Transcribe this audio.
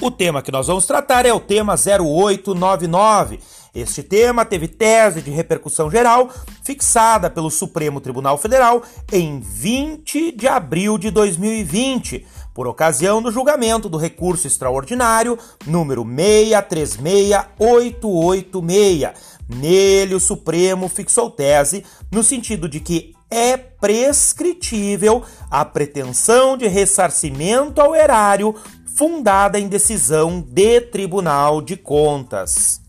O tema que nós vamos tratar é o tema 0899. Este tema teve tese de repercussão geral fixada pelo Supremo Tribunal Federal em 20 de abril de 2020, por ocasião do julgamento do recurso extraordinário número 636886. Nele, o Supremo fixou tese no sentido de que é prescritível a pretensão de ressarcimento ao erário fundada em decisão de Tribunal de Contas.